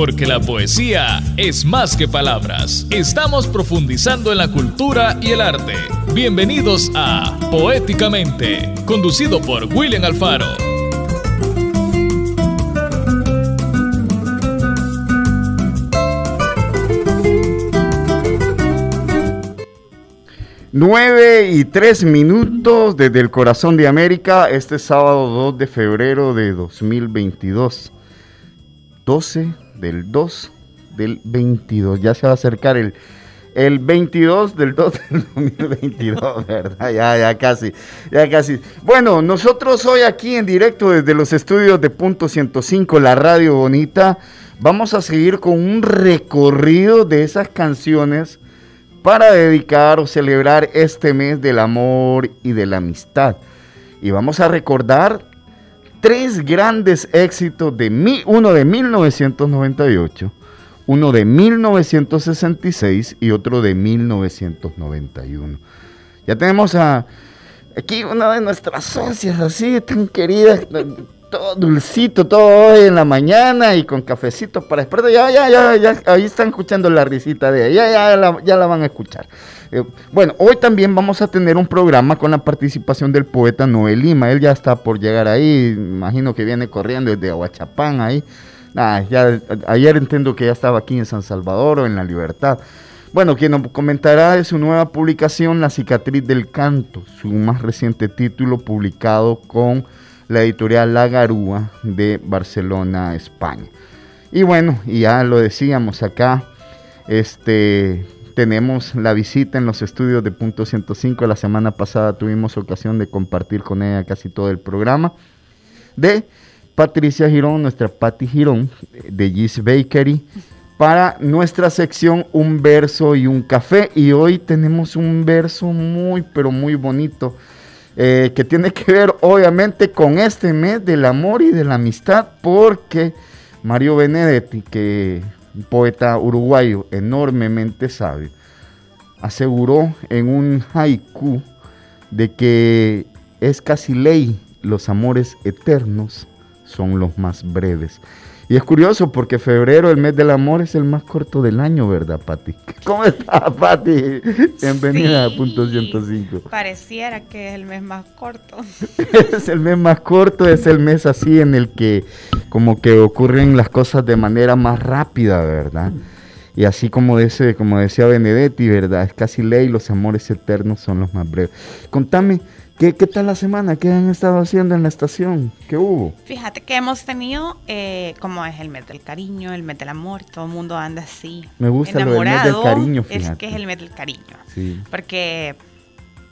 porque la poesía es más que palabras. Estamos profundizando en la cultura y el arte. Bienvenidos a Poéticamente, conducido por William Alfaro. Nueve y tres minutos desde el corazón de América, este sábado 2 de febrero de 2022. 12 del 2 del 22. Ya se va a acercar el, el 22 del 2 del 2022, ¿verdad? Ya, ya casi, ya casi. Bueno, nosotros hoy aquí en directo desde los estudios de Punto 105, la radio bonita, vamos a seguir con un recorrido de esas canciones para dedicar o celebrar este mes del amor y de la amistad. Y vamos a recordar tres grandes éxitos de mi, uno de 1998, uno de 1966 y otro de 1991. Ya tenemos a aquí una de nuestras socias así tan querida, todo dulcito, todo hoy en la mañana y con cafecito para despertar. Ya, ya, ya, ya, ahí están escuchando la risita de ella, ya, ya, la, ya la van a escuchar. Eh, bueno, hoy también vamos a tener un programa con la participación del poeta Noel Lima. Él ya está por llegar ahí, imagino que viene corriendo desde Aguachapán ahí. Ah, ayer entiendo que ya estaba aquí en San Salvador o en La Libertad. Bueno, quien nos comentará de su nueva publicación, La cicatriz del canto, su más reciente título publicado con la editorial La Garúa de Barcelona, España. Y bueno, y ya lo decíamos acá, este tenemos la visita en los estudios de Punto 105. La semana pasada tuvimos ocasión de compartir con ella casi todo el programa. De Patricia Girón, nuestra Patty Girón, de Gis Bakery, para nuestra sección Un verso y un café. Y hoy tenemos un verso muy, pero muy bonito eh, que tiene que ver obviamente con este mes del amor y de la amistad, porque Mario Benedetti, que un poeta uruguayo enormemente sabio, aseguró en un haiku de que es casi ley los amores eternos son los más breves. Y es curioso porque febrero, el mes del amor, es el más corto del año, ¿verdad, Pati? ¿Cómo estás, Pati? Bienvenida a Punto 105. Pareciera que es el mes más corto. es el mes más corto, es el mes así en el que como que ocurren las cosas de manera más rápida, ¿verdad? Y así como, dice, como decía Benedetti, ¿verdad? Es casi ley, los amores eternos son los más breves. Contame, ¿Qué, tal la semana? ¿Qué han estado haciendo en la estación? ¿Qué hubo? Fíjate que hemos tenido, eh, como es el mes del cariño, el mes del amor, todo el mundo anda así. Me gusta lo del mes del cariño, fíjate. Es que es el mes del cariño. Sí. Porque,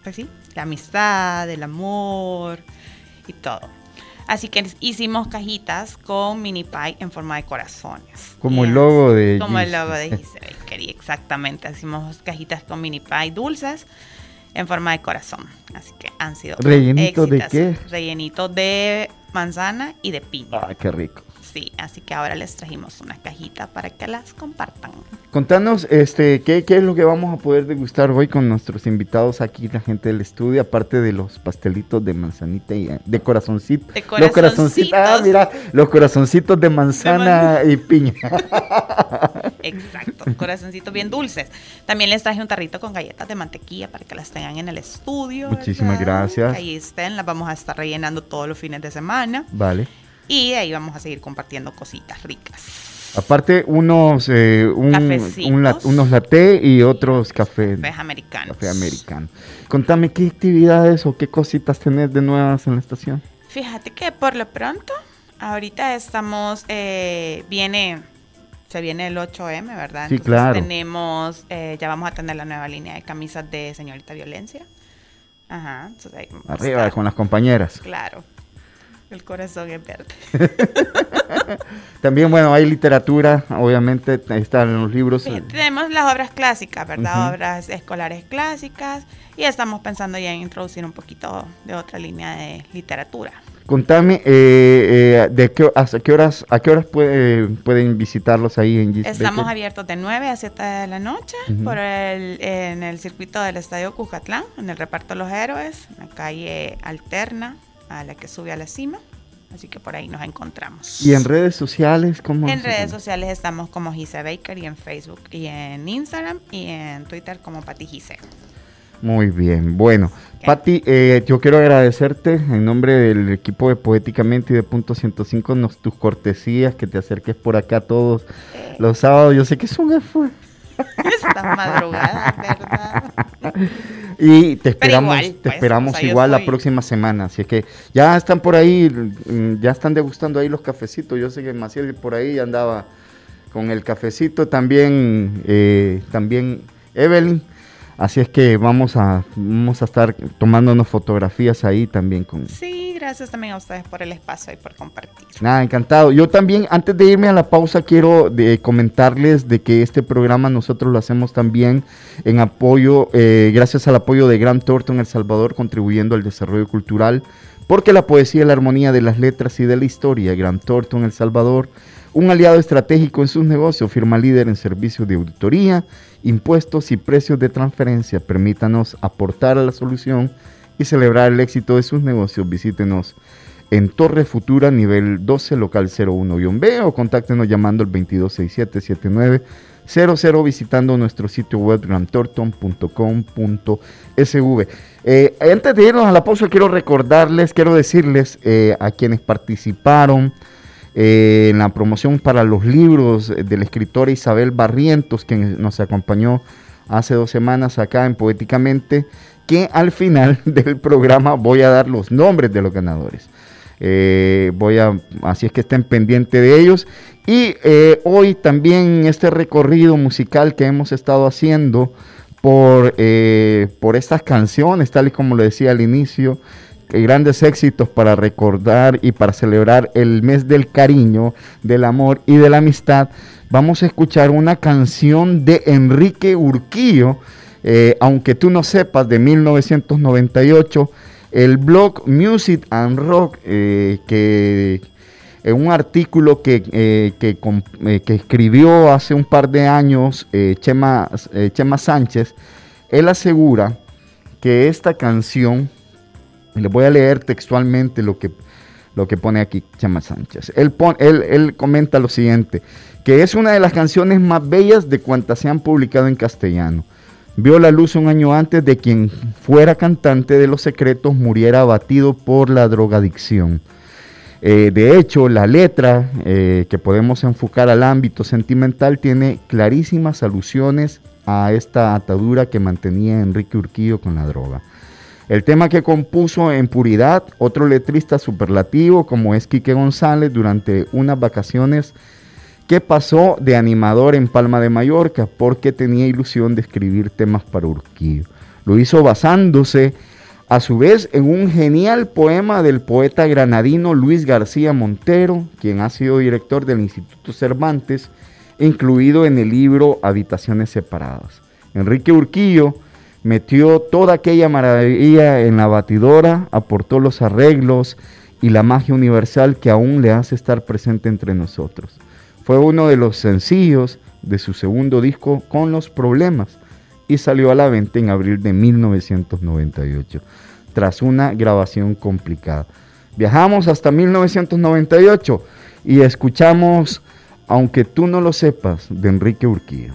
pues sí, la amistad, el amor y todo. Así que hicimos cajitas con mini pie en forma de corazones. Como el logo de Como el logo de Giselle exactamente. Hicimos cajitas con mini pie dulces en forma de corazón. Así que han sido. ¿Rellenito de qué? Rellenito de manzana y de piña. Ah, qué rico. Sí, así que ahora les trajimos una cajita para que las compartan. Contanos, este, ¿qué, ¿qué, es lo que vamos a poder degustar hoy con nuestros invitados aquí, la gente del estudio, aparte de los pastelitos de manzanita y de corazoncito. De corazoncitos. Los corazoncitos, ah, mira, los corazoncitos de manzana y piña. Exacto, corazoncitos bien dulces. También les traje un tarrito con galletas de mantequilla para que las tengan en el estudio. Muchísimas gracias. Ahí estén, las vamos a estar rellenando todos los fines de semana. Vale. Y ahí vamos a seguir compartiendo cositas ricas. Aparte, unos, eh, unos latte y otros cafés. Cafés americanos. Café americano. Contame qué actividades o qué cositas tenés de nuevas en la estación. Fíjate que por lo pronto, ahorita estamos, eh, viene, se viene el 8M, ¿verdad? Sí, claro. tenemos, eh, ya vamos a tener la nueva línea de camisas de señorita violencia. Ajá. Arriba, con las compañeras. Claro. El corazón es verde. También, bueno, hay literatura, obviamente, están los libros. tenemos las obras clásicas, ¿verdad? Obras escolares clásicas. Y estamos pensando ya en introducir un poquito de otra línea de literatura. Contame, eh, eh, de qué, hasta qué horas, a qué horas pueden visitarlos ahí en Estamos abiertos de 9 a 7 de la noche por el, en el circuito del Estadio Cujatlán, en el reparto Los Héroes, en la calle Alterna, a la que sube a la cima. Así que por ahí nos encontramos. ¿Y en redes sociales cómo? En redes sociales estamos como Gise Baker y en Facebook y en Instagram y en Twitter como Pati Gise. Muy bien, bueno, Pati, eh, yo quiero agradecerte en nombre del equipo de Poéticamente y de Punto 105 tus cortesías, que te acerques por acá todos eh. los sábados. Yo sé que es un esfuerzo. Esta madrugada, ¿verdad? Y te esperamos, te pues, esperamos igual la próxima semana. Así que ya están por ahí, mm, ya están degustando ahí los cafecitos. Yo sé que Maciel por ahí andaba con el cafecito. También, eh, también Evelyn. Así es que vamos a, vamos a estar tomándonos fotografías ahí también con... Sí, gracias también a ustedes por el espacio y por compartir. Nada, encantado. Yo también, antes de irme a la pausa, quiero de, comentarles de que este programa nosotros lo hacemos también en apoyo, eh, gracias al apoyo de Gran Thornton El Salvador, contribuyendo al desarrollo cultural, porque la poesía y la armonía de las letras y de la historia, Gran Thornton El Salvador, un aliado estratégico en sus negocios, firma líder en servicios de auditoría, impuestos y precios de transferencia. Permítanos aportar a la solución y celebrar el éxito de sus negocios. Visítenos en Torre Futura, nivel 12, local 01-B o contáctenos llamando al 2267-7900 visitando nuestro sitio web grantorton.com.sv. Eh, antes de irnos a la pausa, quiero recordarles, quiero decirles eh, a quienes participaron, eh, en la promoción para los libros de la escritora Isabel Barrientos, que nos acompañó hace dos semanas acá en Poéticamente, que al final del programa voy a dar los nombres de los ganadores. Eh, voy a, así es que estén pendientes de ellos. Y eh, hoy también este recorrido musical que hemos estado haciendo por, por estas canciones, tal y como lo decía al inicio, grandes éxitos para recordar y para celebrar el mes del cariño, del amor y de la amistad, vamos a escuchar una canción de Enrique Urquillo, eh, aunque tú no sepas, de 1998, el blog Music and Rock, eh, que en un artículo que, eh, que, escribió hace un par de años Chema, Chema Sánchez, él asegura que esta canción les voy a leer textualmente lo que, lo que pone aquí Chama Sánchez. Él, él, comenta lo siguiente, que es una de las canciones más bellas de cuantas se han publicado en castellano. Vio la luz un año antes de quien fuera cantante de Los Secretos muriera abatido por la drogadicción. Eh, de hecho, la letra eh, que podemos enfocar al ámbito sentimental tiene clarísimas alusiones a esta atadura que mantenía Enrique Urquillo con la droga. El tema que compuso en Puridad, otro letrista superlativo como es Quique González durante unas vacaciones que pasó de animador en Palma de Mallorca porque tenía ilusión de escribir temas para Urquillo. Lo hizo basándose a su vez en un genial poema del poeta granadino Luis García Montero, quien ha sido director del Instituto Cervantes, incluido en el libro Habitaciones Separadas. Enrique Urquillo metió toda aquella maravilla en la batidora, aportó los arreglos y la magia universal que aún le hace estar presente entre nosotros. Fue uno de los sencillos de su segundo disco Con los Problemas y salió a la venta en abril de 1998, tras una grabación complicada. Viajamos hasta 1998 y escuchamos Aunque tú no lo sepas de Enrique Urquía.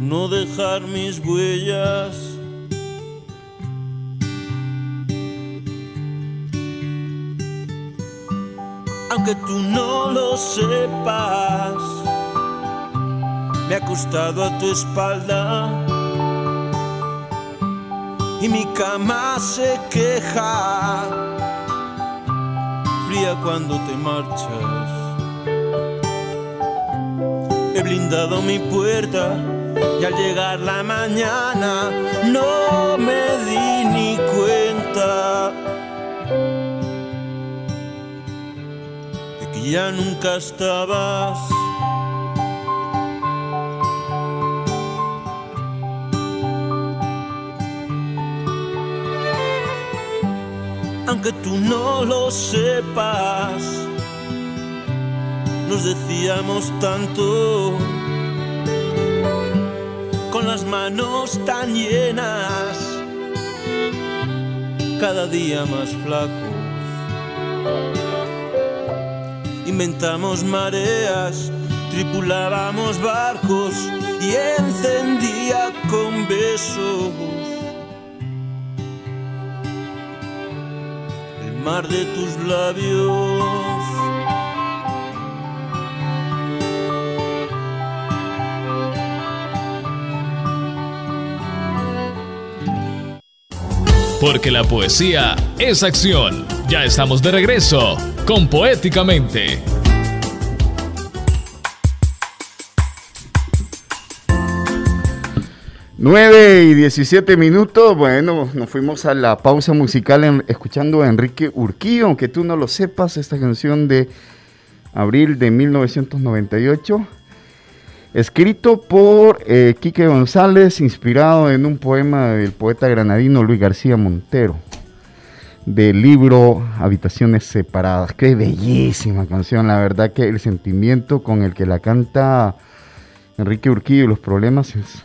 no dejar mis huellas. Aunque tú no lo sepas, me ha costado a tu espalda y mi cama se queja, fría cuando te marchas. He blindado mi puerta y al llegar la mañana no me di ni cuenta de que ya nunca estabas. Aunque tú no lo sepas, nos decíamos tanto las manos tan llenas, cada día más flacos. Inventamos mareas, tripulábamos barcos y encendía con besos el mar de tus labios. Porque la poesía es acción. Ya estamos de regreso con Poéticamente. Nueve y 17 minutos, bueno, nos fuimos a la pausa musical escuchando a Enrique Urquío, aunque tú no lo sepas, esta canción de abril de 1998 escrito por eh, Quique González, inspirado en un poema del poeta granadino Luis García Montero, del libro Habitaciones Separadas. Qué bellísima canción, la verdad que el sentimiento con el que la canta Enrique Urquillo y los problemas es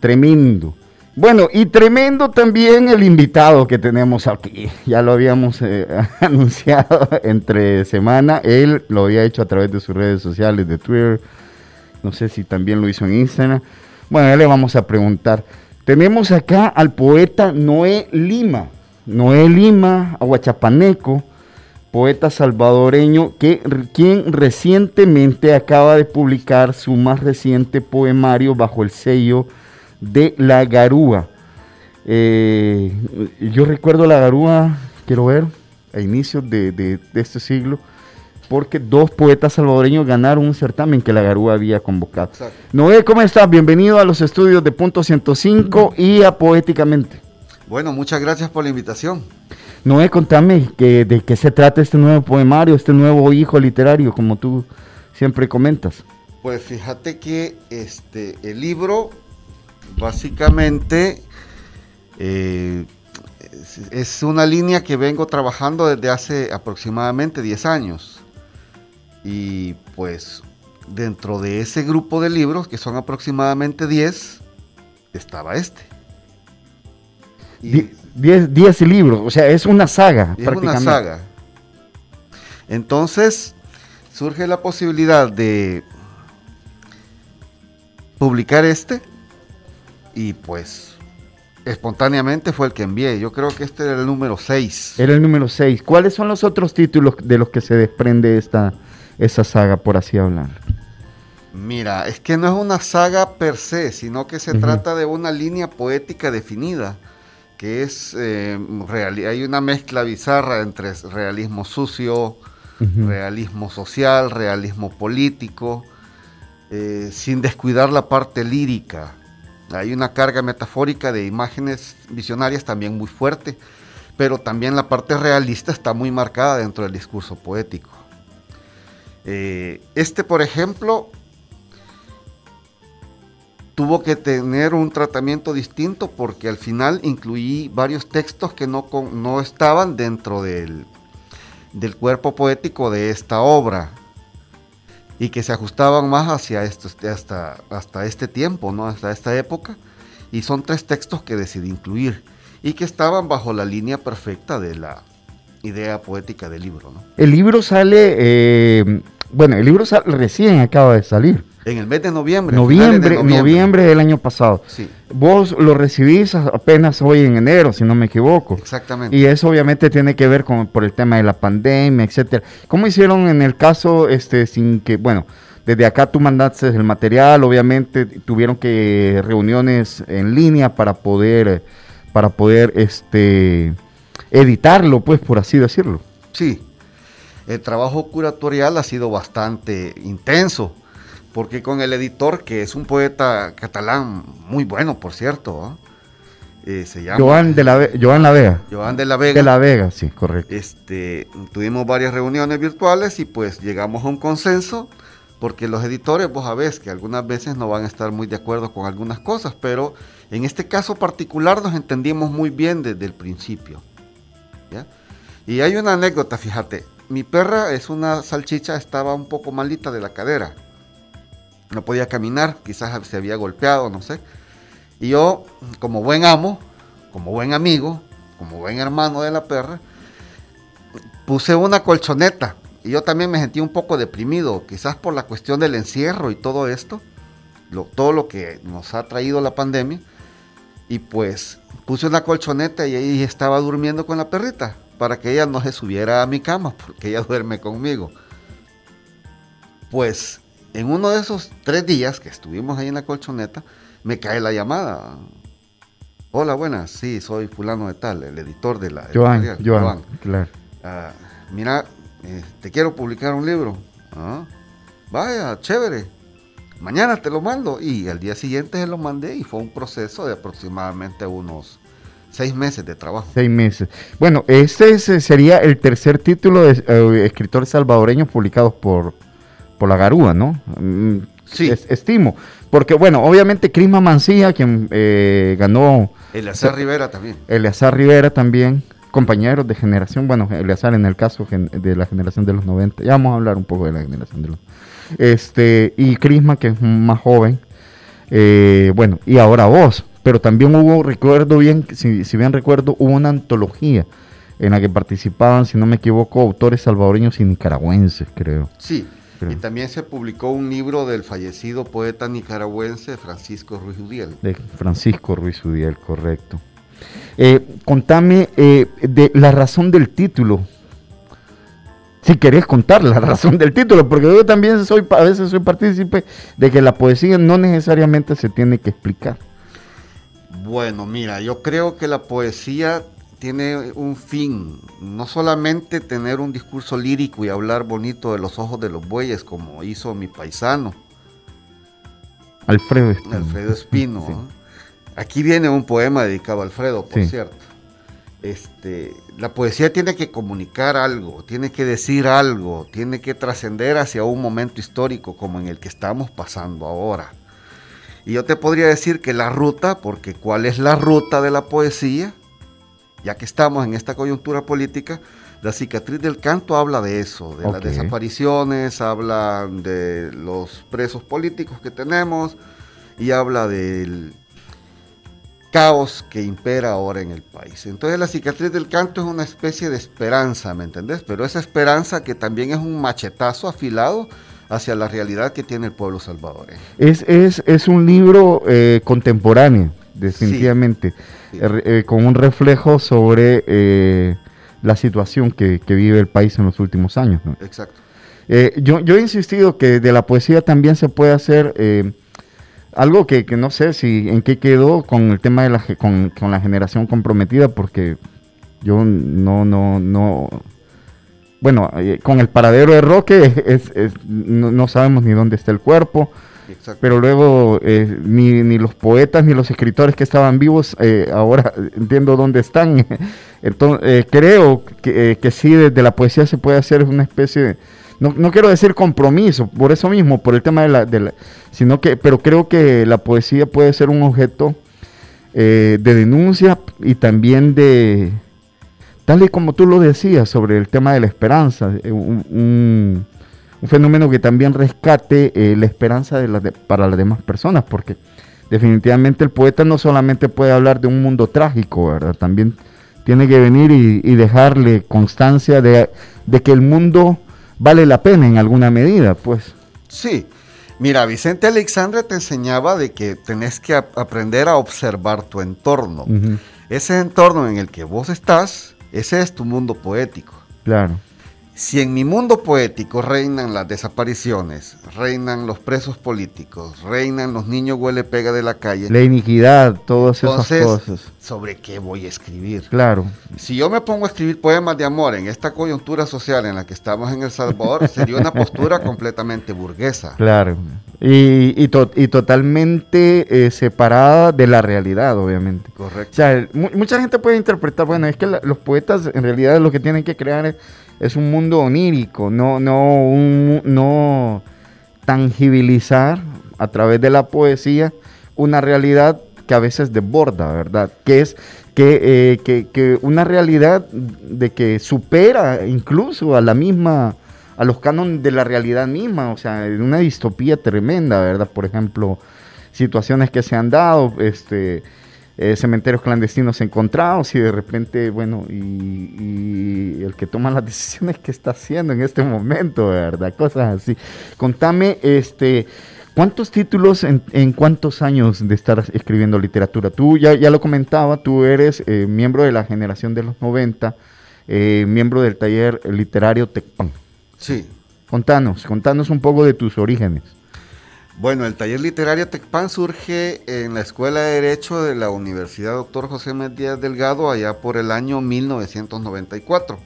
tremendo. Bueno, y tremendo también el invitado que tenemos aquí. Ya lo habíamos eh, anunciado entre semana. Él lo había hecho a través de sus redes sociales, de Twitter, no sé si también lo hizo en Instagram. Bueno, ya le vamos a preguntar. Tenemos acá al poeta Noé Lima. Noé Lima, aguachapaneco, poeta salvadoreño, que, quien recientemente acaba de publicar su más reciente poemario bajo el sello de La Garúa. Eh, yo recuerdo La Garúa, quiero ver, a inicios de este siglo, porque dos poetas salvadoreños ganaron un certamen que la Garúa había convocado. Noé, ¿cómo estás? Bienvenido a los estudios de Punto 105 y a Poéticamente. Bueno, muchas gracias por la invitación. Noé, contame que, de qué se trata este nuevo poemario, este nuevo hijo literario, como tú siempre comentas. Pues fíjate que este, el libro básicamente eh, es una línea que vengo trabajando desde hace aproximadamente 10 años. Y pues dentro de ese grupo de libros, que son aproximadamente 10, estaba este. 10 libros, o sea, es una saga. Es una saga. Entonces, surge la posibilidad de publicar este y pues espontáneamente fue el que envié. Yo creo que este era el número 6. Era el número 6. ¿Cuáles son los otros títulos de los que se desprende esta, esa saga, por así hablar? Mira, es que no es una saga per se, sino que se trata de una línea poética definida, que es, eh, hay una mezcla bizarra entre realismo sucio, realismo social, realismo político, eh, sin descuidar la parte lírica. Hay una carga metafórica de imágenes visionarias también muy fuerte, pero también la parte realista está muy marcada dentro del discurso poético. Eh, este, por ejemplo, tuvo que tener un tratamiento distinto porque al final incluí varios textos que no, no estaban dentro del, del, cuerpo poético de esta obra y que se ajustaban más hacia esto, hasta, hasta este tiempo, ¿no? hasta esta época. Y son tres textos que decidí incluir y que estaban bajo la línea perfecta de la idea poética del libro. El libro sale eh, bueno, el libro recién acaba de salir. En el mes de noviembre. Noviembre, noviembre. del año pasado. Sí. Vos lo recibís apenas hoy en enero, si no me equivoco. Exactamente. Y eso obviamente tiene que ver con por el tema de la pandemia, etcétera. ¿Cómo hicieron en el caso, este, sin que, bueno, desde acá tú mandaste el material, obviamente tuvieron que reuniones en línea para poder para poder este, editarlo, pues, por así decirlo. Sí, el trabajo curatorial ha sido bastante intenso, porque con el editor, que es un poeta catalán muy bueno, por cierto, eh, se llama Joan de la, Joan la Vega. Joan de la Vega. De la Vega, sí, correcto. Este, tuvimos varias reuniones virtuales y pues llegamos a un consenso, porque los editores, vos sabés que algunas veces no van a estar muy de acuerdo con algunas cosas, pero en este caso particular nos entendimos muy bien desde el principio. Y hay una anécdota, fíjate, mi perra es una salchicha, estaba un poco malita de la cadera. No podía caminar, quizás se había golpeado, no sé. Y yo, como buen amo, como buen amigo, como buen hermano de la perra, puse una colchoneta. Y yo también me sentí un poco deprimido, quizás por la cuestión del encierro y todo esto, todo lo que nos ha traído la pandemia. Y pues puse una colchoneta y ahí estaba durmiendo con la perrita para que ella no se subiera a mi cama, porque ella duerme conmigo. Pues en uno de esos tres días que estuvimos ahí en la colchoneta, me cae la llamada. Hola, buenas, sí, soy fulano de tal, el editor de la... Joan, Joan, claro. Ah, mira, eh, te quiero publicar un libro. Ah, vaya, chévere. Mañana te lo mando. Y al día siguiente se lo mandé y fue un proceso de aproximadamente unos Seis meses de trabajo. Seis meses. Bueno, este sería el tercer título de eh, escritores salvadoreños publicados por, por la Garúa, ¿no? Mm, sí. estimo. Porque, bueno, obviamente Crisma Mancilla, quien eh, ganó... Eleazar Rivera también. Eleazar Rivera también, compañeros de generación, bueno, Eleazar en el caso de la generación de los 90, ya vamos a hablar un poco de la generación de los... Este, y Crisma, que es más joven, eh, bueno, y ahora vos, pero también hubo, recuerdo bien, si, bien recuerdo, hubo una antología en la que participaban, si no me equivoco, autores salvadoreños y nicaragüenses, creo. Sí, y también se publicó un libro del fallecido poeta nicaragüense Francisco Ruiz Udiel. De Francisco Ruiz Udiel, correcto. Eh, contame eh, de la razón del título. Si querés contar la razón del título, porque yo también soy, a veces soy partícipe de que la poesía no necesariamente se tiene que explicar. Bueno, mira, yo creo que la poesía tiene un fin, no solamente tener un discurso lírico y hablar bonito de los ojos de los bueyes, como hizo mi paisano. Alfredo Espino. Alfredo Espino. Aquí viene un poema dedicado a Alfredo, por cierto. Este, la poesía tiene que comunicar algo, tiene que decir algo, tiene que trascender hacia un momento histórico como en el que estamos pasando ahora. Y yo te podría decir que la ruta, porque ¿cuál es la ruta de la poesía? Ya que estamos en esta coyuntura política, la cicatriz del canto habla de eso, de las desapariciones, habla de los presos políticos que tenemos y habla del caos que impera ahora en el país. Entonces la cicatriz del canto es una especie de esperanza, ¿me entendés? Pero esa esperanza que también es un machetazo afilado hacia la realidad que tiene el pueblo salvadoreño. Es, es, es un libro eh, contemporáneo, definitivamente, eh, eh, con un reflejo sobre la situación que, vive el país en los últimos años. Exacto. yo, yo he insistido que de la poesía también se puede hacer algo que, que, no sé si en qué quedó con el tema de la, con, con la generación comprometida, porque yo no, no, no bueno, eh, con el paradero de Roque es, no, sabemos ni dónde está el cuerpo, pero luego eh, ni, ni, los poetas ni los escritores que estaban vivos eh, ahora entiendo dónde están. Entonces creo que, que, sí, desde la poesía se puede hacer una especie de, no, no quiero decir compromiso, por eso mismo, por el tema de la, de la sino que, pero creo que la poesía puede ser un objeto de denuncia y también de Tal y como tú lo decías sobre el tema de la esperanza, eh, un, fenómeno que también rescate eh, la esperanza de para las demás personas, porque definitivamente el poeta no solamente puede hablar de un mundo trágico, ¿verdad? También tiene que venir y, dejarle constancia de, que el mundo vale la pena en alguna medida, pues. Sí, Mira, Vicente Alexandre te enseñaba de que tenés que aprender a observar tu entorno. Ese entorno en el que vos estás ese es tu mundo poético. Claro. Si en mi mundo poético reinan las desapariciones, reinan los presos políticos, reinan los niños huele pega de la calle. La iniquidad, todas esas cosas. ¿Sobre qué voy a escribir? Claro. Si yo me pongo a escribir poemas de amor en esta coyuntura social en la que estamos en El Salvador, sería una postura completamente burguesa. Claro. Y, y, totalmente eh, separada de la realidad, obviamente. Correcto. O sea, mucha gente puede interpretar, bueno, es que los poetas en realidad lo que tienen que crear es es un mundo onírico, no, no, no tangibilizar a través de la poesía una realidad que a veces desborda, ¿verdad? Que es que, eh, que, una realidad de que supera incluso a la misma, a los cánones de la realidad misma, o sea, una distopía tremenda, ¿verdad? Por ejemplo, situaciones que se han dado, este, eh, cementerios clandestinos encontrados y de repente, bueno, y, el que toma las decisiones que está haciendo en este momento, ¿verdad? Cosas así. Contame, este, ¿cuántos títulos en, cuántos años de estar escribiendo literatura? Tú ya, ya lo comentaba, tú eres eh, miembro de la generación de los 90, eh, miembro del taller literario Tecpan. Sí. Contanos, contanos un poco de tus orígenes. Bueno, el taller literario Tecpan surge en la Escuela de Derecho de la Universidad Dr. José Díaz Delgado allá por el año 1994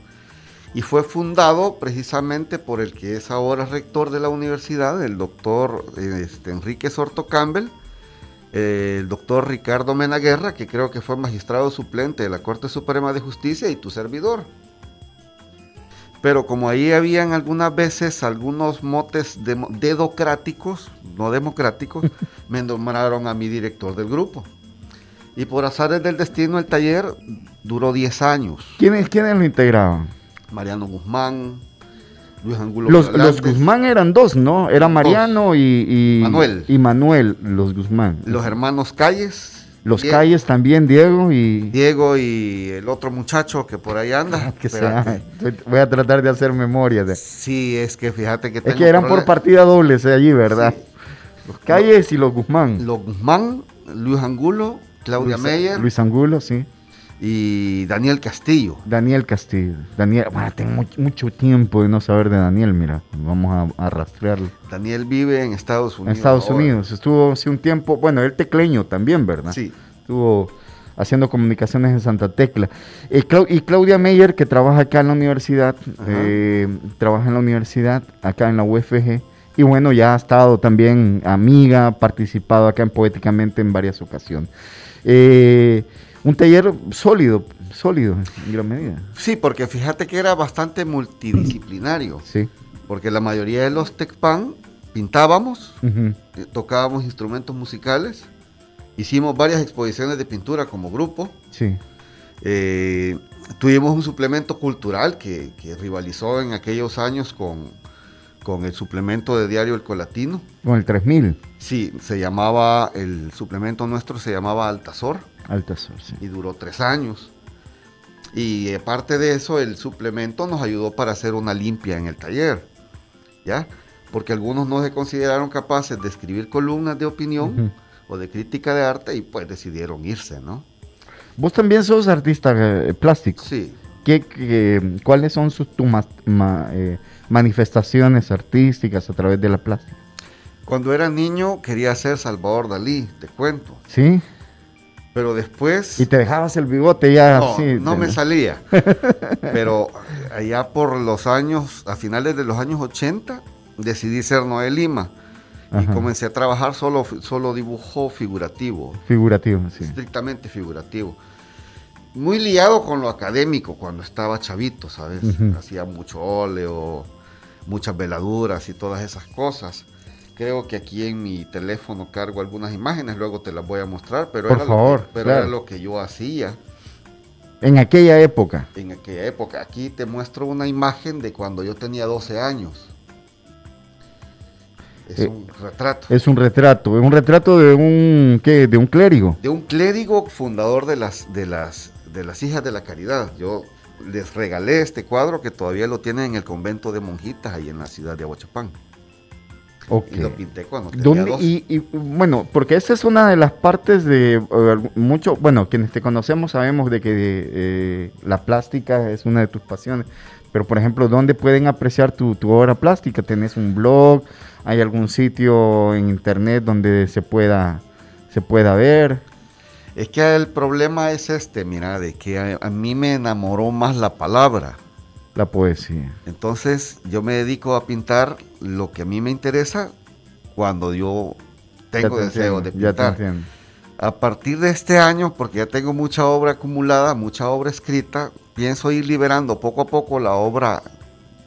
y fue fundado precisamente por el que es ahora rector de la universidad, el doctor este, Enrique Sorto Campbell, el doctor Ricardo Menaguerra, que creo que fue magistrado suplente de la Corte Suprema de Justicia, y tu servidor pero como ahí habían algunas veces algunos motes dedocráticos, no democráticos, me nombraron a mi director del grupo. Y por azares del destino el taller duró 10 años. ¿Quiénes, ¿Quiénes lo integraban? Mariano Guzmán, Luis Angulo. Los, los Guzmán eran dos, ¿no? Era Mariano y, Manuel. y Manuel, los Guzmán. Los hermanos Calles los Calles también, Diego y... Diego y el otro muchacho que por ahí anda. que voy a tratar de hacer memoria. De... Sí, es que fíjate que... Es que eran por partida dobles eh, allí, ¿verdad? Los Calles y los Guzmán. Los Guzmán, Luis Angulo, Claudia Meyer. Luis Angulo, sí y Daniel Castillo. Daniel Castillo. Daniel, bueno, tengo mucho tiempo de no saber de Daniel, mira, vamos a, rastrearlo. Daniel vive en Estados Unidos. En Estados Unidos, estuvo hace un tiempo, bueno, él tecleño también, ¿verdad? Sí. Estuvo haciendo comunicaciones en Santa Tecla. Eh, y Claudia Meyer, que trabaja acá en la universidad, eh, trabaja en la universidad, acá en la UFG, y bueno, ya ha estado también amiga, participado acá en Poéticamente en varias ocasiones. Eh, un taller sólido, sólido en gran medida. Sí, porque fíjate que era bastante multidisciplinario. Sí. Porque la mayoría de los TECPAN pintábamos, eh, tocábamos instrumentos musicales, hicimos varias exposiciones de pintura como grupo. Sí. Eh, tuvimos un suplemento cultural que, rivalizó en aquellos años con, con el suplemento de diario El Colatino. Con el 3000. Sí, se llamaba, el suplemento nuestro se llamaba Altazor. Altazor, sí. Y duró tres años. Y aparte de eso, el suplemento nos ayudó para hacer una limpia en el taller, ¿ya? Porque algunos no se consideraron capaces de escribir columnas de opinión o de crítica de arte y pues decidieron irse, ¿no? Vos también sos artista eh, plástico. Sí. ¿Qué, cuáles son sus eh, manifestaciones artísticas a través de la plástica? Cuando era niño quería ser Salvador Dalí, te cuento. Sí. Pero después... Y te dejabas el bigote ya no, No me salía. Pero allá por los años, a finales de los años 80, decidí ser Noé Lima. Y comencé a trabajar solo, solo dibujo figurativo. Figurativo, sí. Estrictamente figurativo. Muy liado con lo académico cuando estaba chavito, ¿sabes? Hacía mucho óleo, muchas veladuras y todas esas cosas. Creo que aquí en mi teléfono cargo algunas imágenes, luego te las voy a mostrar, pero, Por era, favor, lo que, pero era lo que yo hacía. En aquella época. En aquella época. Aquí te muestro una imagen de cuando yo tenía 12 años. Es eh, un retrato. Es un retrato, es un retrato de un ¿qué? de un clérigo. De un clérigo fundador de las de las de las hijas de la caridad. Yo les regalé este cuadro que todavía lo tienen en el convento de monjitas ahí en la ciudad de Aguachapán. Okay. Y lo pinté cuando tenía ¿Dónde, dos. y, bueno, porque esa es una de las partes de eh, mucho, bueno, quienes te conocemos sabemos de que eh, la plástica es una de tus pasiones, pero por ejemplo, ¿dónde pueden apreciar tu, tu obra plástica? ¿Tenés un blog? ¿Hay algún sitio en internet donde se pueda, se pueda ver? Es que el problema es este, mira, de que a, a mí me enamoró más la palabra. La poesía. Entonces yo me dedico a pintar lo que a mí me interesa cuando yo tengo deseo de ya te pintar. A partir de este año, porque ya tengo mucha obra acumulada, mucha obra escrita, pienso ir liberando poco a poco la obra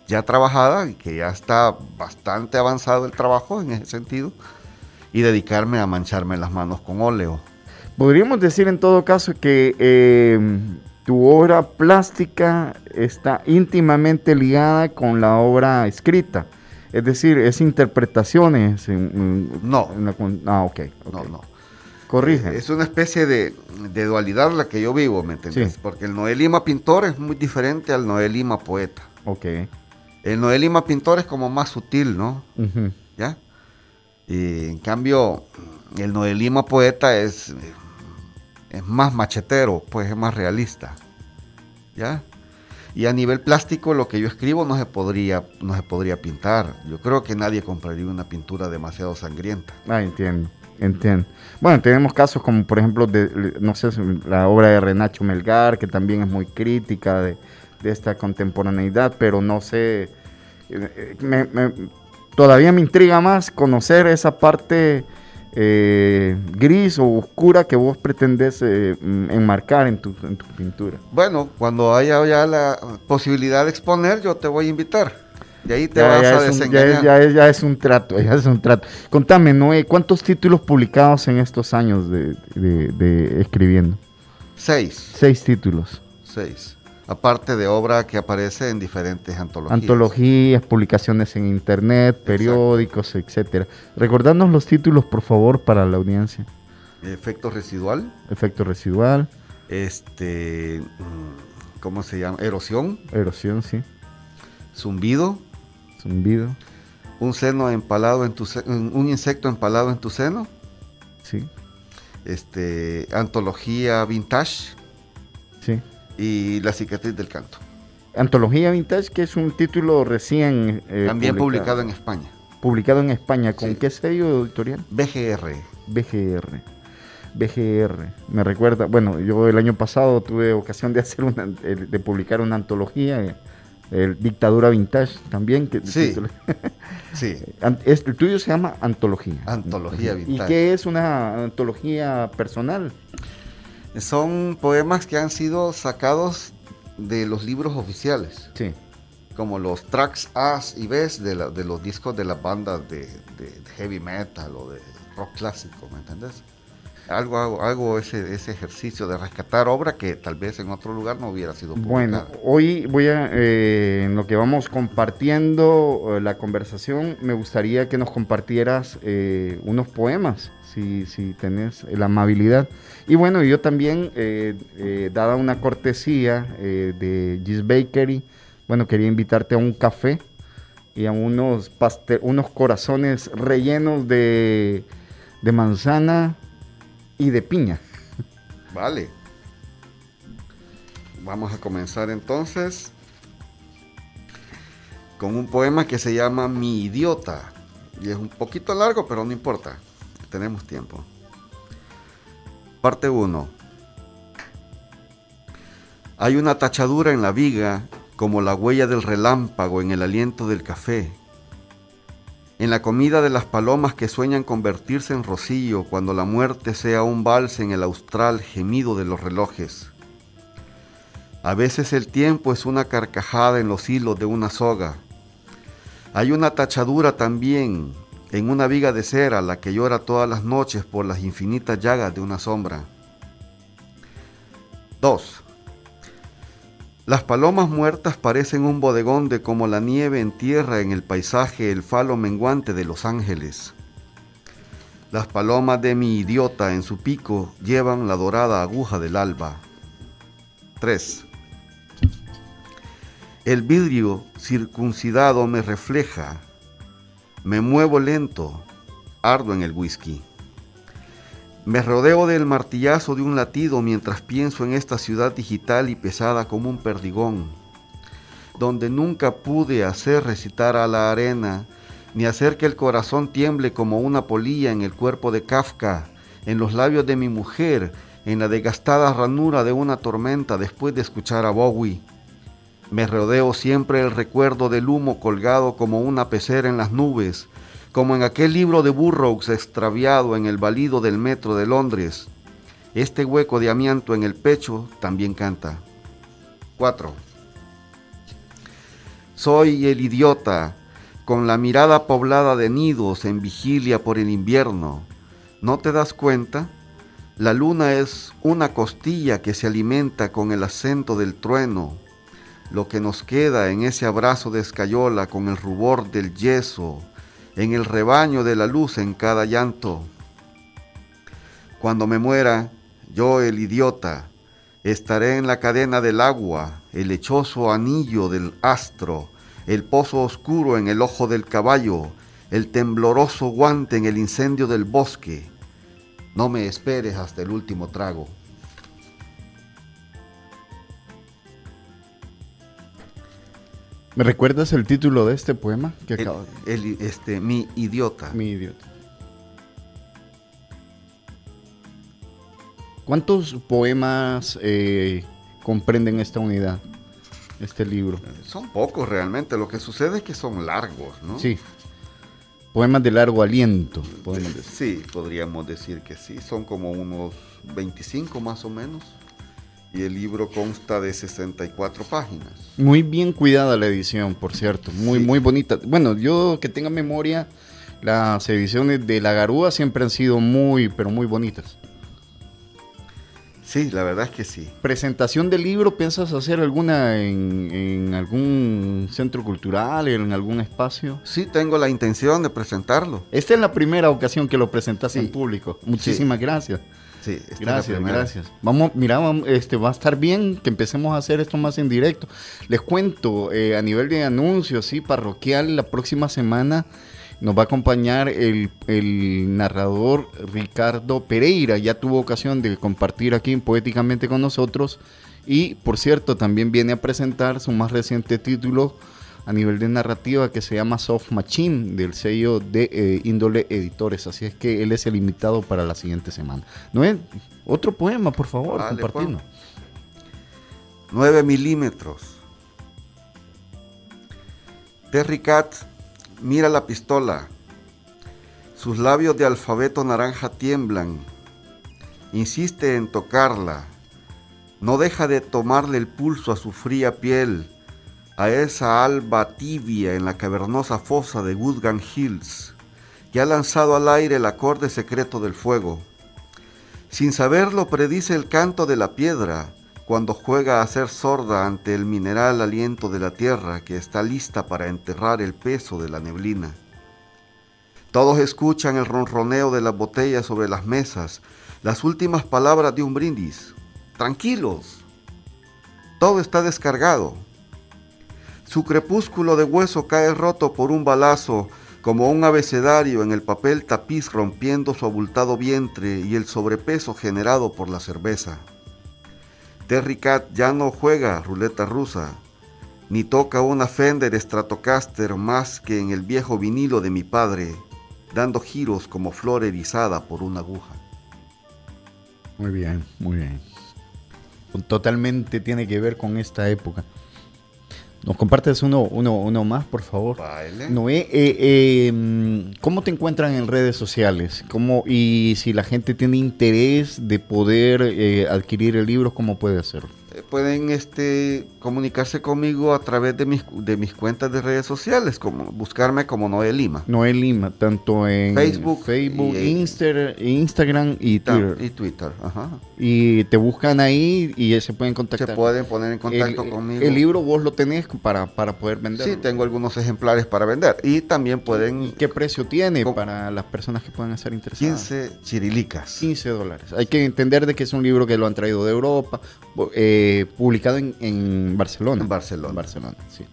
ya trabajada y que ya está bastante avanzado el trabajo en ese sentido y dedicarme a mancharme las manos con óleo. Podríamos decir en todo caso que eh, tu obra plástica está íntimamente ligada con la obra escrita. Es decir, es interpretaciones. en- No. en la con- ah, ok. ok. No, no. Corrige. Es una especie de, de dualidad la que yo vivo, ¿me entiendes? Sí. Porque el Noé Lima pintor es muy diferente al Noé Lima poeta. Ok. El Noé Lima pintor es como más sutil, ¿no? ¿Ya? Y en cambio, el Noé Lima poeta es, es más machetero, pues es más realista. ¿Ya? Y a nivel plástico, lo que yo escribo no se podría, no se podría pintar. Yo creo que nadie compraría una pintura demasiado sangrienta. Ah, entiendo. Entiendo. Bueno, tenemos casos como, por ejemplo, de, no sé, la obra de Renacho Melgar, que también es muy crítica de, esta contemporaneidad, pero no sé, eh, eh, todavía me intriga más conocer esa parte eh, gris o oscura que vos pretendés eh, mm, enmarcar en tu, en tu pintura. Bueno, cuando haya ya la posibilidad de exponer, yo te voy a invitar. Y ahí te Ya, vas ya a un, desengañar. ya es- ya es un trato, ya es un trato. Contame, Noé, ¿cuántos títulos publicados en estos años de, de- de escribiendo? Seis. Seis títulos. Seis. Aparte de obra que aparece en diferentes antologías. Antologías, publicaciones en internet, periódicos, etcétera. Recordarnos los títulos, por favor, para la audiencia. Efecto residual. Efecto residual, Este. mm, ¿Cómo se llama? Erosión. erosión, sí, Zumbido. zumbido, Un seno empalado en tu un insecto empalado en tu seno. sí, Este. Antología vintage. sí. Y la cicatriz del canto. Antología Vintage, que es un título recién eh, También publicado en España. publicado en España. ¿Con Sí. qué sello editorial? BGR. BGR. BGR. Me recuerda, bueno, yo el año pasado tuve ocasión de hacer una, de, publicar una antología, el Dictadura Vintage también. Que, Sí. Sí. El tuyo se llama Antología. Antología ¿Y Vintage. qué es una antología personal? Son poemas que han sido sacados de los libros oficiales. Sí. como los tracks A y B de, la- de los discos de las bandas de, de heavy metal o de rock clásico, ¿me entiendes? Algo hago, hago ese, ese ejercicio de rescatar obra que tal vez en otro lugar no hubiera sido publicada. Bueno, hoy voy a, eh, en lo que vamos compartiendo eh, la conversación, me gustaría que nos compartieras eh, unos poemas, si, si tenés la amabilidad. Y bueno, yo también, eh, eh, dada una cortesía eh, de Gis Bakery, bueno, quería invitarte a un café y a unos, paste- unos corazones rellenos de, de manzana y de piña. Vale. Vamos a comenzar entonces con un poema que se llama Mi idiota. Y es un poquito largo, pero no importa. Tenemos tiempo. Parte 1. Hay una tachadura en la viga como la huella del relámpago en el aliento del café. En la comida de las palomas que sueñan convertirse en rocío cuando la muerte sea un vals en el austral gemido de los relojes. A veces el tiempo es una carcajada en los hilos de una soga. Hay una tachadura también en una viga de cera la que llora todas las noches por las infinitas llagas de una sombra. 2. Las palomas muertas parecen un bodegón de como la nieve en tierra en el paisaje el falo menguante de los ángeles. Las palomas de mi idiota en su pico llevan la dorada aguja del alba. 3. El vidrio circuncidado me refleja. Me muevo lento, ardo en el whisky. Me rodeo del martillazo de un latido mientras pienso en esta ciudad digital y pesada como un perdigón, donde nunca pude hacer recitar a la arena, ni hacer que el corazón tiemble como una polilla en el cuerpo de Kafka, en los labios de mi mujer, en la desgastada ranura de una tormenta después de escuchar a Bowie. Me rodeo siempre el recuerdo del humo colgado como una pecera en las nubes, como en aquel libro de Burroughs extraviado en el balido del metro de Londres. Este hueco de amianto en el pecho también canta. 4. Soy el idiota, con la mirada poblada de nidos en vigilia por el invierno. ¿No te das cuenta? La luna es una costilla que se alimenta con el acento del trueno. Lo que nos queda en ese abrazo de escayola con el rubor del yeso, en el rebaño de la luz en cada llanto. Cuando me muera, yo el idiota, estaré en la cadena del agua, el lechoso anillo del astro, el pozo oscuro en el ojo del caballo, el tembloroso guante en el incendio del bosque. No me esperes hasta el último trago. ¿Me recuerdas el título de este poema? Que el, este, mi idiota. Mi idiota. ¿Cuántos poemas eh, comprenden esta unidad, este libro? Son pocos realmente. Lo que sucede es que son largos, ¿no? Sí. Poemas de largo aliento. Sí, podríamos decir que sí. Son como unos 25 más o menos y el libro consta de 64 páginas. Muy bien cuidada la edición, por cierto, muy muy bonita. Bueno, yo que tenga memoria, las ediciones de La Garúa siempre han sido muy, pero muy bonitas. Sí, la verdad es que sí. ¿Presentación del libro piensas hacer alguna en, algún centro cultural, en algún espacio? Sí, tengo la intención de presentarlo. Esta es la primera ocasión que lo presentas en público. Muchísimas gracias. Sí, gracias, gracias. Vamos, mira, este va a estar bien que empecemos a hacer esto más en directo. Les cuento, eh, a nivel de anuncios, sí, parroquial, la próxima semana nos va a acompañar el, narrador Ricardo Pereira. Ya tuvo ocasión de compartir aquí poéticamente con nosotros. Y, por cierto, también viene a presentar su más reciente título, a nivel de narrativa que se llama Soft Machine del sello de eh, Índole Editores. Así es que él es el invitado para la siguiente semana. Noé, otro poema, por favor, compartiendo. 9 milímetros. Terry Cat mira la pistola. Sus labios de alfabeto naranja tiemblan. Insiste en tocarla. No deja de tomarle el pulso a su fría piel a esa alba tibia en la cavernosa fosa de Woodgan Hills, que ha lanzado al aire el acorde secreto del fuego. Sin saberlo predice el canto de la piedra cuando juega a ser sorda ante el mineral aliento de la tierra que está lista para enterrar el peso de la neblina. Todos escuchan el ronroneo de las botellas sobre las mesas, las últimas palabras de un brindis. Tranquilos. Todo está descargado. Su crepúsculo de hueso cae roto por un balazo, como un abecedario en el papel tapiz rompiendo su abultado vientre y el sobrepeso generado por la cerveza. Terry Cat ya no juega ruleta rusa, ni toca una Fender Stratocaster más que en el viejo vinilo de mi padre, dando giros como flor erizada por una aguja. Muy bien, muy bien. Totalmente tiene que ver con esta época. Nos compartes uno, uno, uno más, por favor. Noé, eh, em, ¿cómo te encuentran en redes sociales? ¿Cómo, y si la gente tiene interés de poder eh, adquirir el libro, ¿cómo puede hacerlo? Eh, pueden este, comunicarse conmigo a través de mis, de mis cuentas de redes sociales, como buscarme como Noel Lima. Noel Lima, tanto en Facebook, Facebook y, Instagram y Twitter. Y Twitter, ajá. Y te buscan ahí y se pueden contactar. Se pueden poner en contacto conmigo. El libro vos lo tenés para, para poder vender. Sí, tengo algunos ejemplares para vender. Y también pueden... ¿Y qué precio tiene para las personas que puedan estar interesadas? 15 chirilicas. 15 dólares. Hay que entender de que es un libro que lo han traído de Europa. Eh, publicado en, Barcelona. En Barcelona. Barcelona, sí.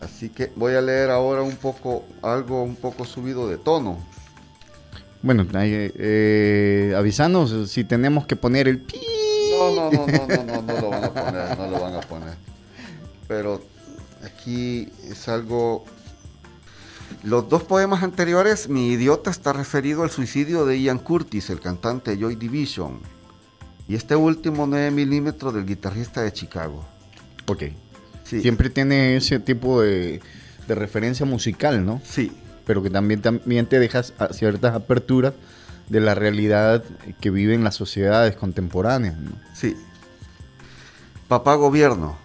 Así que voy a leer ahora un poco, algo un poco subido de tono. Bueno, eh, avisanos si tenemos que poner el pi. No, no, no, no, no, no, no lo van a poner, no lo van a poner. Pero aquí es algo los dos poemas anteriores, Mi idiota está referido al suicidio de Ian Curtis, el cantante de Joy Division. Y este último, 9 milímetros, del guitarrista de Chicago. Ok. Siempre tiene ese tipo de, referencia musical, ¿no? Sí. Pero que también, también te dejas ciertas aperturas de la realidad que viven las sociedades contemporáneas. ¿no? Sí. Papá Gobierno.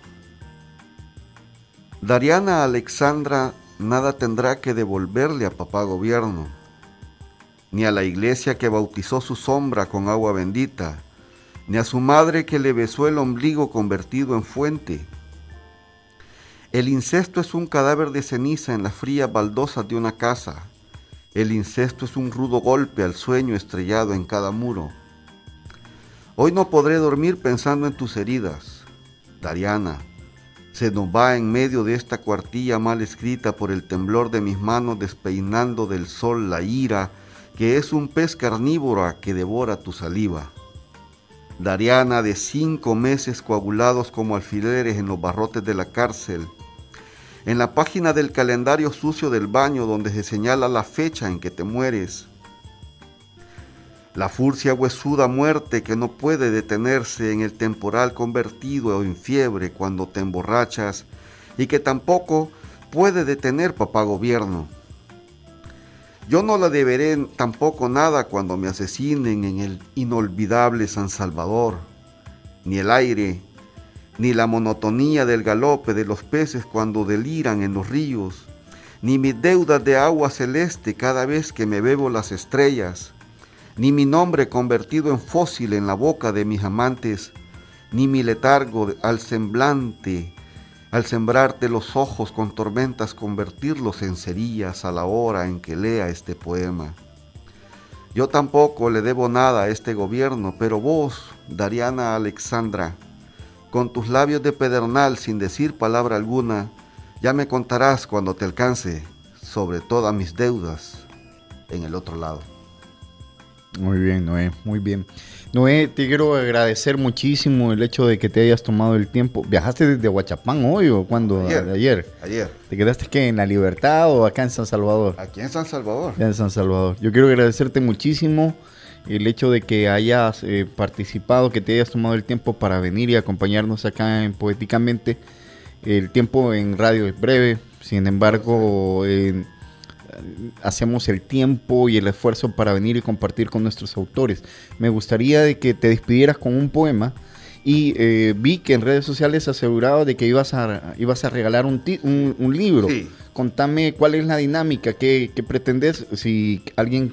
Dariana Alexandra nada tendrá que devolverle a papá gobierno, ni a la iglesia que bautizó su sombra con agua bendita, ni a su madre que le besó el ombligo convertido en fuente. El incesto es un cadáver de ceniza en las frías baldosas de una casa. El incesto es un rudo golpe al sueño estrellado en cada muro. Hoy no podré dormir pensando en tus heridas, Dariana, se nos va en medio de esta cuartilla mal escrita por el temblor de mis manos despeinando del sol la ira, que es un pez carnívoro que devora tu saliva. Dariana de cinco meses coagulados como alfileres en los barrotes de la cárcel. En la página del calendario sucio del baño donde se señala la fecha en que te mueres la furcia huesuda muerte que no puede detenerse en el temporal convertido en fiebre cuando te emborrachas y que tampoco puede detener papá gobierno. Yo no la deberé tampoco nada cuando me asesinen en el inolvidable San Salvador, ni el aire, ni la monotonía del galope de los peces cuando deliran en los ríos, ni mis deudas de agua celeste cada vez que me bebo las estrellas, ni mi nombre convertido en fósil en la boca de mis amantes, ni mi letargo al semblante, al sembrarte los ojos con tormentas, convertirlos en cerillas a la hora en que lea este poema. Yo tampoco le debo nada a este gobierno, pero vos, Dariana Alexandra, con tus labios de pedernal sin decir palabra alguna, ya me contarás cuando te alcance sobre todas mis deudas en el otro lado. Muy bien, Noé, muy bien. Noé, te quiero agradecer muchísimo el hecho de que te hayas tomado el tiempo. ¿Viajaste desde Huachapán hoy o cuando? Ayer. Ayer. Ayer. ¿Te quedaste que en La Libertad o acá en San Salvador? Aquí en San Salvador. en San Salvador. Yo quiero agradecerte muchísimo el hecho de que hayas eh, participado, que te hayas tomado el tiempo para venir y acompañarnos acá en Poéticamente. El tiempo en radio es breve, sin embargo, en hacemos el tiempo y el esfuerzo para venir y compartir con nuestros autores. Me gustaría de que te despidieras con un poema y eh, vi que en redes sociales asegurado de que ibas a, ibas a regalar un, un, libro. Contame cuál es la dinámica, qué, qué pretendes, si alguien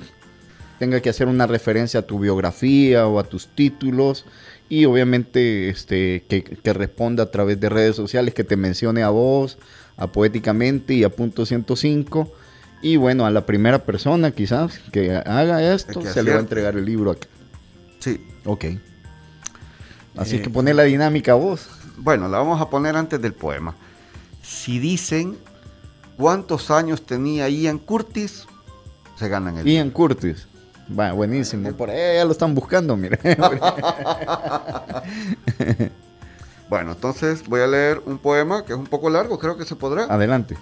tenga que hacer una referencia a tu biografía o a tus títulos y obviamente este, que, que, responda a través de redes sociales, que te mencione a vos, a Poéticamente y a Punto 105 y bueno, a la primera persona quizás que haga esto, se le va a entregar el libro acá. Sí. Ok. Así que eh, pone la dinámica a vos. Bueno, la vamos a poner antes del poema. Si dicen cuántos años tenía Ian Curtis, se ganan el Ian Curtis. Va, buenísimo. Por ahí ya lo están buscando, mire. bueno, entonces voy a leer un poema que es un poco largo, creo que se podrá. Adelante.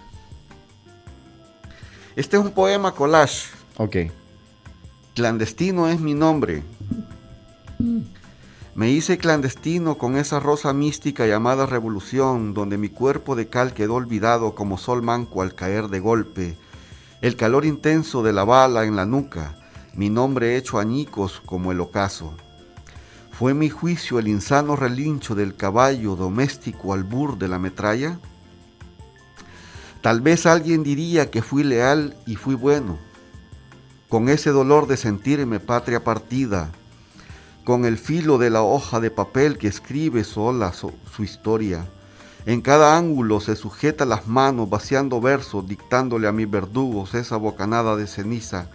Este es un poema collage. Ok. Clandestino es mi nombre. Me hice clandestino con esa rosa mística llamada revolución, donde mi cuerpo de cal quedó olvidado como sol manco al caer de golpe, el calor intenso de la bala en la nuca, mi nombre hecho añicos como el ocaso. ¿Fue mi juicio el insano relincho del caballo doméstico al bur de la metralla? Tal vez alguien diría que fui leal y fui bueno, con ese dolor de sentirme patria partida, con el filo de la hoja de papel que escribe sola su, historia. En cada ángulo se sujeta las manos vaciando versos, dictándole a mis verdugos esa bocanada de ceniza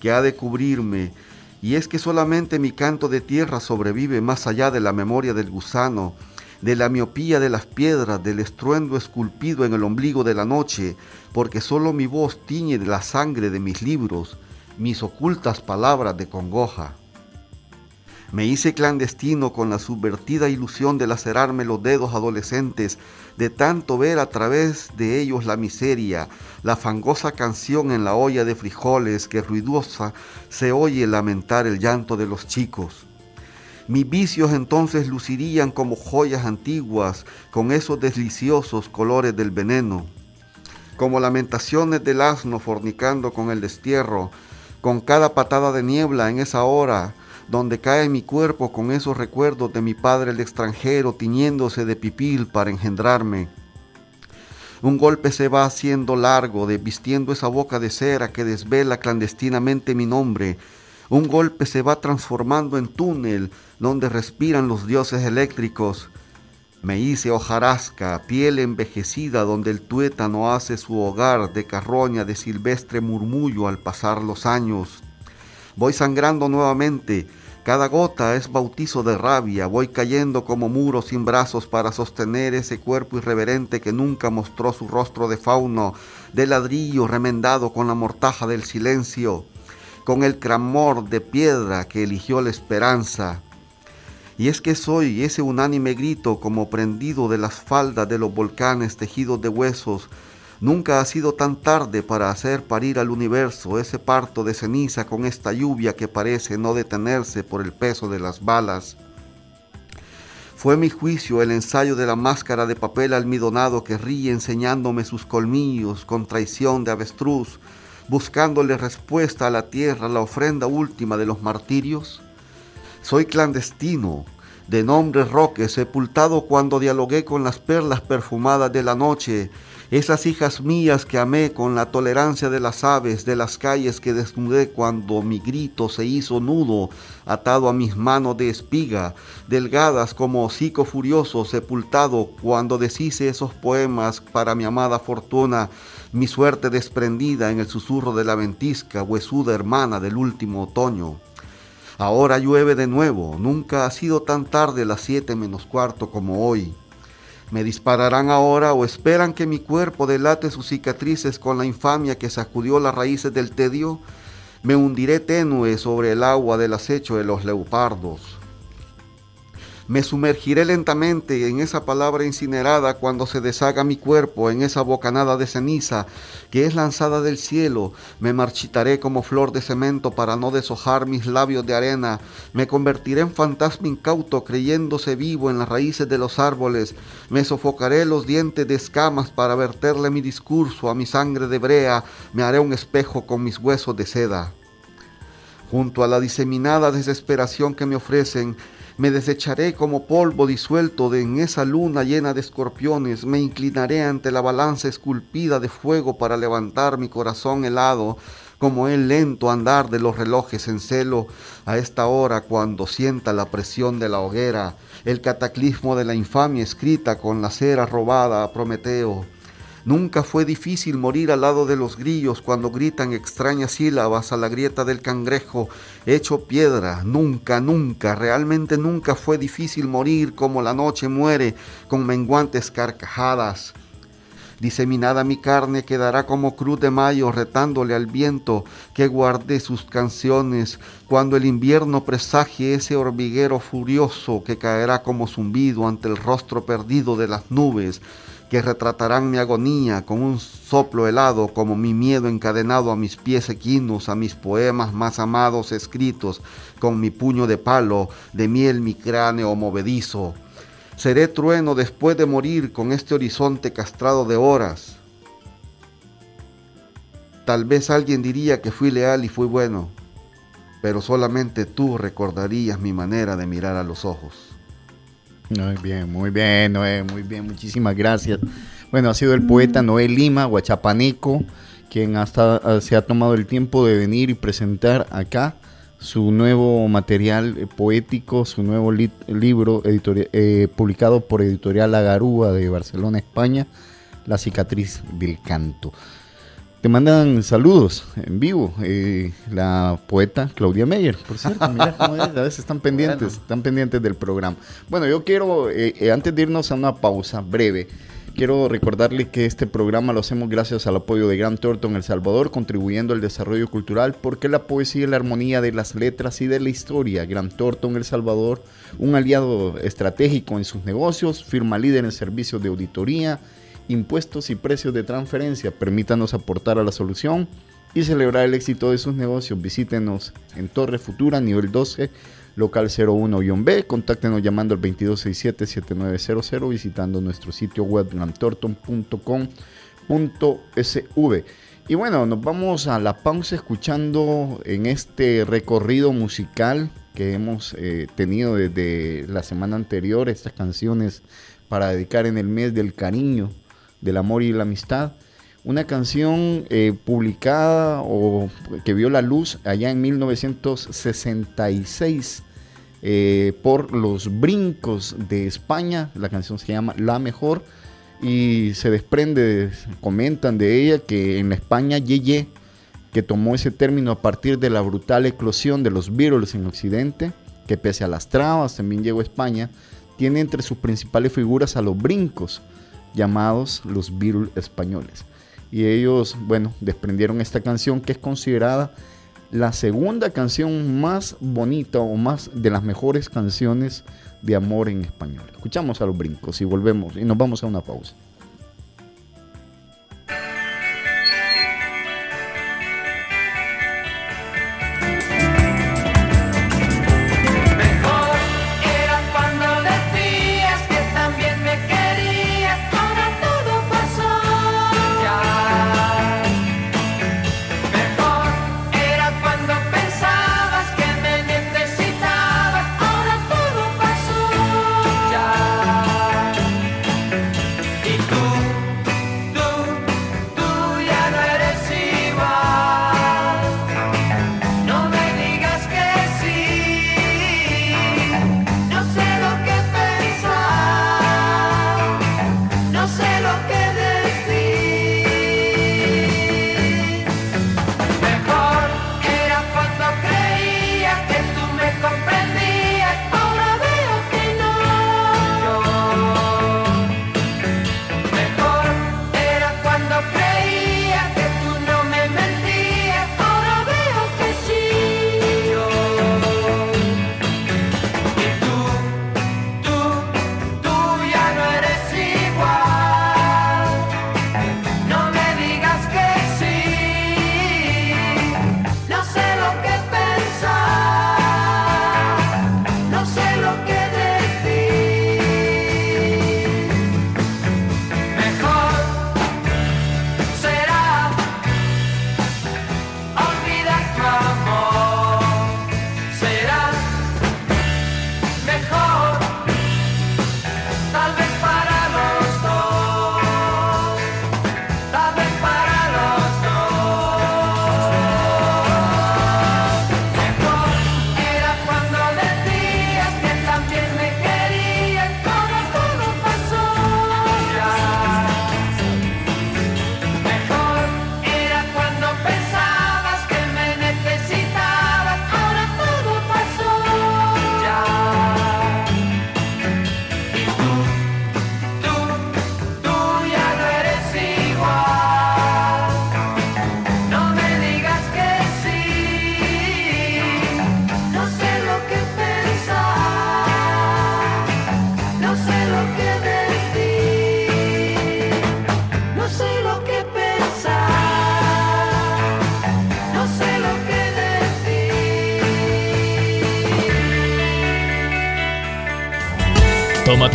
que ha de cubrirme. Y es que solamente mi canto de tierra sobrevive más allá de la memoria del gusano, de la miopía de las piedras, del estruendo esculpido en el ombligo de la noche, porque solo mi voz tiñe de la sangre de mis libros, mis ocultas palabras de congoja. Me hice clandestino con la subvertida ilusión de lacerarme los dedos adolescentes, de tanto ver a través de ellos la miseria, la fangosa canción en la olla de frijoles que ruidosa se oye lamentar el llanto de los chicos. Mis vicios entonces lucirían como joyas antiguas con esos deliciosos colores del veneno, como lamentaciones del asno fornicando con el destierro, con cada patada de niebla en esa hora donde cae mi cuerpo con esos recuerdos de mi padre el extranjero tiñéndose de pipil para engendrarme. Un golpe se va haciendo largo, desvistiendo esa boca de cera que desvela clandestinamente mi nombre. Un golpe se va transformando en túnel donde respiran los dioses eléctricos. Me hice hojarasca, piel envejecida donde el tuétano hace su hogar de carroña de silvestre murmullo al pasar los años. Voy sangrando nuevamente. Cada gota es bautizo de rabia. Voy cayendo como muro sin brazos para sostener ese cuerpo irreverente que nunca mostró su rostro de fauno, de ladrillo remendado con la mortaja del silencio, con el cramor de piedra que eligió la esperanza. Y es que soy ese unánime grito como prendido de las faldas de los volcanes tejidos de huesos, Nunca ha sido tan tarde para hacer parir al universo ese parto de ceniza con esta lluvia que parece no detenerse por el peso de las balas. Fue mi juicio el ensayo de la máscara de papel almidonado que ríe enseñándome sus colmillos con traición de avestruz, buscándole respuesta a la tierra, la ofrenda última de los martirios. Soy clandestino, de nombre Roque, sepultado cuando dialogué con las perlas perfumadas de la noche, esas hijas mías que amé con la tolerancia de las aves de las calles que desnudé cuando mi grito se hizo nudo, atado a mis manos de espiga, delgadas como hocico furioso sepultado cuando deshice esos poemas para mi amada fortuna, mi suerte desprendida en el susurro de la ventisca, huesuda hermana del último otoño. Ahora llueve de nuevo, nunca ha sido tan tarde las siete menos cuarto como hoy. ¿Me dispararán ahora o esperan que mi cuerpo delate sus cicatrices con la infamia que sacudió las raíces del tedio? Me hundiré tenue sobre el agua del acecho de los leopardos. Me sumergiré lentamente en esa palabra incinerada cuando se deshaga mi cuerpo en esa bocanada de ceniza que es lanzada del cielo. Me marchitaré como flor de cemento para no deshojar mis labios de arena. Me convertiré en fantasma incauto creyéndose vivo en las raíces de los árboles. Me sofocaré los dientes de escamas para verterle mi discurso a mi sangre de brea. Me haré un espejo con mis huesos de seda. Junto a la diseminada desesperación que me ofrecen, me desecharé como polvo disuelto de en esa luna llena de escorpiones. Me inclinaré ante la balanza esculpida de fuego para levantar mi corazón helado como el lento andar de los relojes en celo a esta hora cuando sienta la presión de la hoguera, el cataclismo de la infamia escrita con la cera robada a Prometeo. Nunca fue difícil morir al lado de los grillos cuando gritan extrañas sílabas a la grieta del cangrejo hecho piedra. Nunca, nunca, realmente nunca fue difícil morir como la noche muere con menguantes carcajadas. Diseminada mi carne quedará como cruz de mayo retándole al viento que guarde sus canciones cuando el invierno presagie ese hormiguero furioso que caerá como zumbido ante el rostro perdido de las nubes que retratarán mi agonía con un soplo helado como mi miedo encadenado a mis pies equinos, a mis poemas más amados escritos con mi puño de palo, de miel mi cráneo movedizo. Seré trueno después de morir con este horizonte castrado de horas. Tal vez alguien diría que fui leal y fui bueno, pero solamente tú recordarías mi manera de mirar a los ojos. Muy bien, muy bien, Noé, muy bien, muchísimas gracias. Bueno, ha sido el poeta Noé Lima, Guachapaneco, quien hasta se ha tomado el tiempo de venir y presentar acá su nuevo material eh, poético, su nuevo libro eh, publicado por Editorial La Garúa de Barcelona, España, La cicatriz del canto. Te mandan saludos en vivo. Eh, la poeta Claudia Meyer, por cierto, mira cómo es, a veces están pendientes, están pendientes del programa. Bueno, yo quiero, eh, eh, antes de irnos a una pausa breve, quiero recordarle que este programa lo hacemos gracias al apoyo de Gran Thornton El Salvador, contribuyendo al desarrollo cultural, porque la poesía y la armonía de las letras y de la historia. Gran Thornton El Salvador, un aliado estratégico en sus negocios, firma líder en servicios de auditoría impuestos y precios de transferencia. Permítanos aportar a la solución y celebrar el éxito de sus negocios. Visítenos en Torre Futura, nivel 12, local 01-B. Contáctenos llamando al 2267-7900, visitando nuestro sitio web grantorton.com.sv. Y bueno, nos vamos a la pausa escuchando en este recorrido musical que hemos eh, tenido desde la semana anterior, estas canciones para dedicar en el mes del cariño del amor y la amistad. Una canción eh, publicada o que vio la luz allá en 1966 eh, por los brincos de España. La canción se llama La Mejor y se desprende, comentan de ella que en la España Yeye, que tomó ese término a partir de la brutal eclosión de los Beatles en Occidente, que pese a las trabas también llegó a España, tiene entre sus principales figuras a los brincos llamados los Beatles españoles. Y ellos, bueno, desprendieron esta canción que es considerada la segunda canción más bonita o más de las mejores canciones de amor en español. Escuchamos a los brincos y volvemos y nos vamos a una pausa.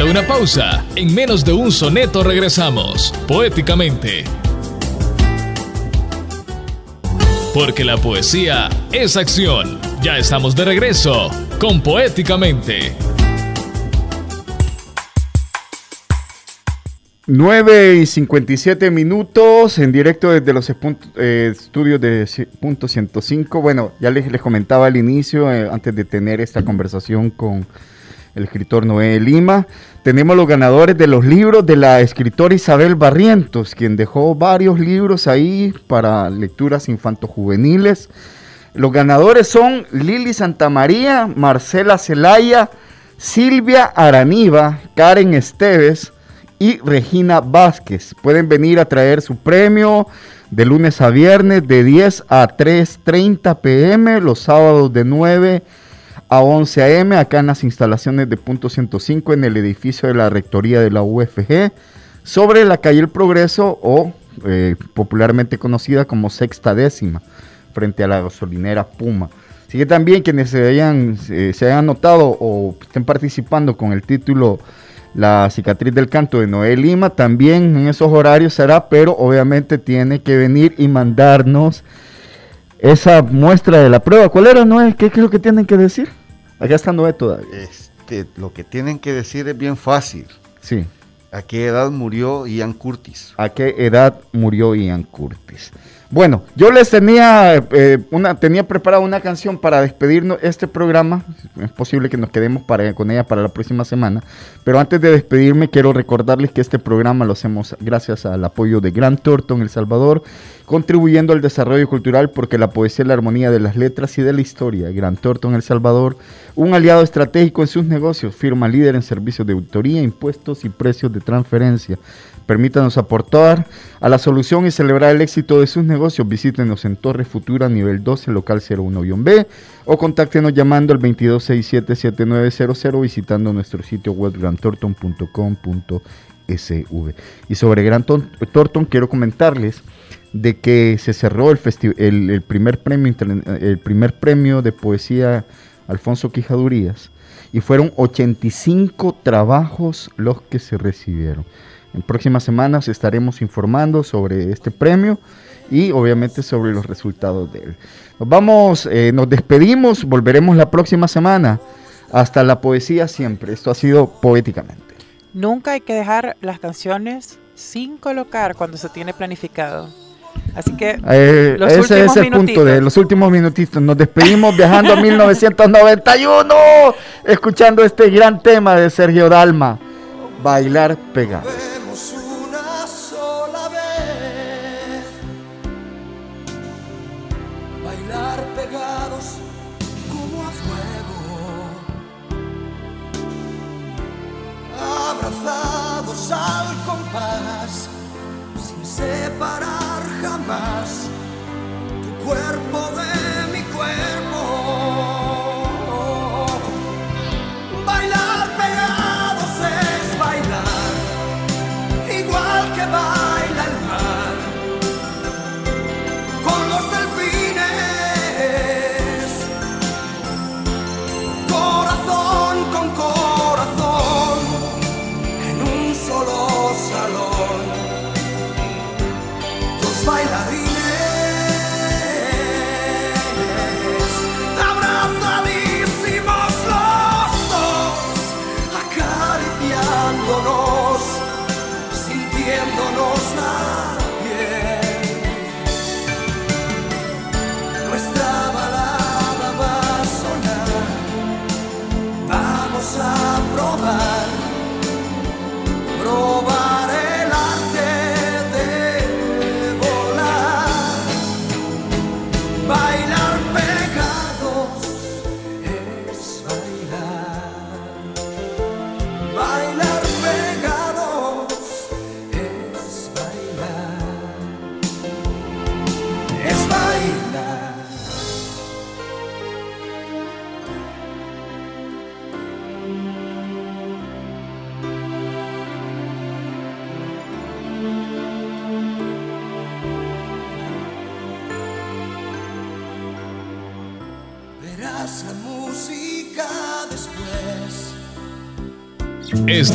Una pausa. En menos de un soneto regresamos, poéticamente. Porque la poesía es acción. Ya estamos de regreso con Poéticamente. 9 y 57 minutos en directo desde los eh, estudios de punto 105. Bueno, ya les, les comentaba al inicio, eh, antes de tener esta conversación con el escritor Noé Lima. Tenemos los ganadores de los libros de la escritora Isabel Barrientos, quien dejó varios libros ahí para lecturas infanto-juveniles. Los ganadores son Lili Santamaría, Marcela Celaya, Silvia Araniva, Karen Esteves y Regina Vázquez. Pueden venir a traer su premio de lunes a viernes de 10 a 3.30 pm, los sábados de 9 a 11 am, acá en las instalaciones de Punto 105 en el edificio de la Rectoría de la UFG, sobre la calle El Progreso o eh, popularmente conocida como Sexta Décima, frente a la gasolinera Puma. Así que también quienes se hayan, se hayan notado o estén participando con el título La cicatriz del canto de Noel Lima, también en esos horarios será, pero obviamente tiene que venir y mandarnos esa muestra de la prueba. ¿Cuál era, Noé? ¿Qué, es lo que tienen que decir? Acá está Noé todavía. Este, lo que tienen que decir es bien fácil. Sí. ¿A qué edad murió Ian Curtis? ¿A qué edad murió Ian Curtis? Bueno, yo les tenía eh, una tenía preparada una canción para despedirnos este programa. Es posible que nos quedemos para, con ella para la próxima semana. Pero antes de despedirme, quiero recordarles que este programa lo hacemos gracias al apoyo de Gran Thornton El Salvador, contribuyendo al desarrollo cultural porque la poesía es la armonía de las letras y de la historia. Gran Thornton El Salvador, un aliado estratégico en sus negocios, firma líder en servicios de autoría, impuestos y precios de transferencia. Permítanos aportar a la solución y celebrar el éxito de sus negocios. Visítenos en Torre Futura, nivel 12, local 01-B, o contáctenos llamando al 2267-7900 visitando nuestro sitio web grantorton.com.sv. Y sobre Gran Thornton quiero comentarles de que se cerró el, primer premio, el primer premio de poesía Alfonso Quijadurías y fueron 85 trabajos los que se recibieron. En próximas semanas estaremos informando sobre este premio y obviamente sobre los resultados de él. Nos vamos, eh, nos despedimos, volveremos la próxima semana. Hasta la poesía siempre. Esto ha sido poéticamente. Nunca hay que dejar las canciones sin colocar cuando se tiene planificado. Así que eh, ese es el punto de los últimos minutitos. Nos despedimos viajando a 1991, escuchando este gran tema de Sergio Dalma, Bailar Pegado. cuerpo.